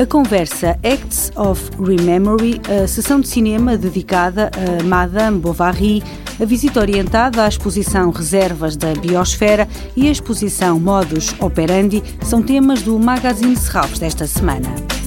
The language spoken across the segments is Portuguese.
A conversa Acts of Rememory, a sessão de cinema dedicada a Madame Bovary, a visita orientada à exposição Reservas da Biosfera e a exposição Modus Operandi são temas do Magazine Serralves desta semana.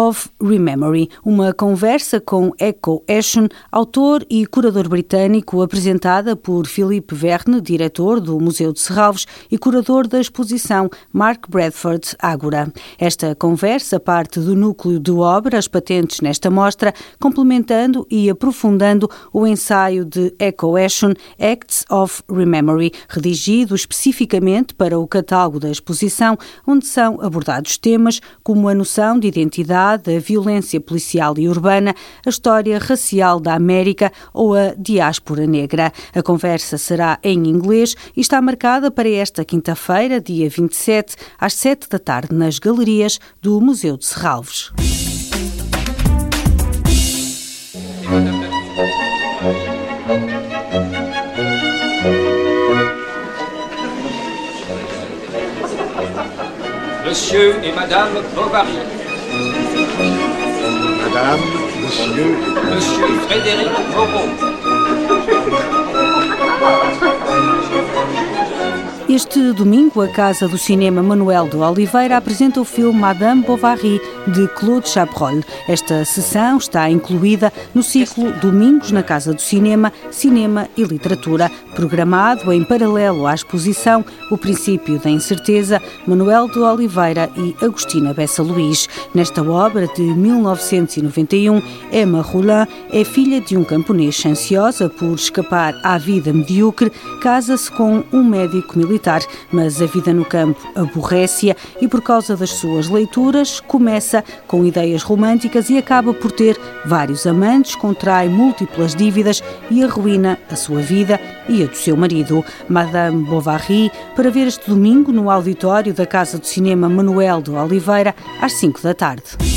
Of Rememory, uma conversa com Echo Ashon, autor e curador britânico, apresentada por Philippe Verne, diretor do Museu de Serralves e curador da exposição Mark Bradford Ágora. Esta conversa parte do núcleo de obras patentes nesta mostra, complementando e aprofundando o ensaio de Echo Ashon, Acts of Rememory, redigido especificamente para o catálogo da exposição, onde são abordados temas como a noção de identidade, a violência policial e urbana, a história racial da América ou a diáspora negra. A conversa será em inglês e está marcada para esta quinta-feira, dia 27, às 7 da tarde, nas galerias do Museu de Serralves. Monsieur et Madame Bovary. Madame, Monsieur, Monsieur Frédéric Moreau. Este domingo, a Casa do Cinema Manuel de Oliveira apresenta o filme Madame Bovary, de Claude Chabrol. Esta sessão está incluída no ciclo Domingos na Casa do Cinema, Cinema e Literatura, programado em paralelo à exposição O Princípio da Incerteza, Manuel de Oliveira e Agostina Bessa Luís. Nesta obra de 1991, Emma Roulin é filha de um camponês ansiosa por escapar à vida medíocre, casa-se com um médico militar militar, mas a vida no campo aborrece-a e, por causa das suas leituras, começa com ideias românticas e acaba por ter vários amantes, contrai múltiplas dívidas e arruína a sua vida e a do seu marido. Madame Bovary, para ver este domingo no auditório da Casa do Cinema Manuel de Oliveira, às 5 da tarde.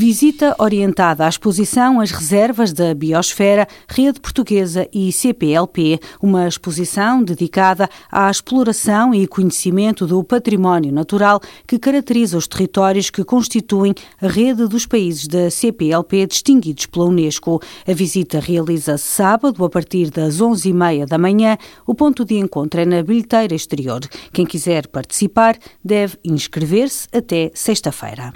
Visita orientada à exposição As Reservas da Biosfera, Rede Portuguesa e CPLP, uma exposição dedicada à exploração e conhecimento do património natural que caracteriza os territórios que constituem a rede dos países da CPLP distinguidos pela Unesco. A visita realiza-se sábado a partir das 11h30 da manhã. O ponto de encontro é na bilheteira exterior. Quem quiser participar deve inscrever-se até sexta-feira.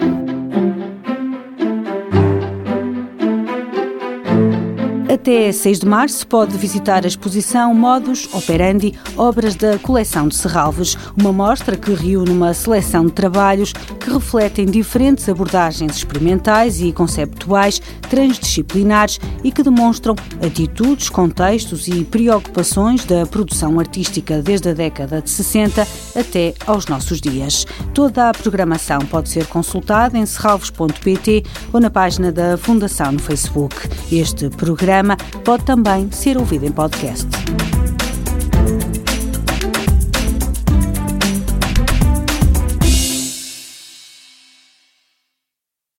Até 6 de março pode visitar a exposição Modus Operandi Obras da Coleção de Serralves, uma mostra que reúne uma seleção de trabalhos que refletem diferentes abordagens experimentais e conceptuais transdisciplinares e que demonstram atitudes, contextos e preocupações da produção artística desde a década de 60 até aos nossos dias. Toda a programação pode ser consultada em serralves.pt ou na página da Fundação no Facebook. Este programa programa pode também ser ouvido em podcast.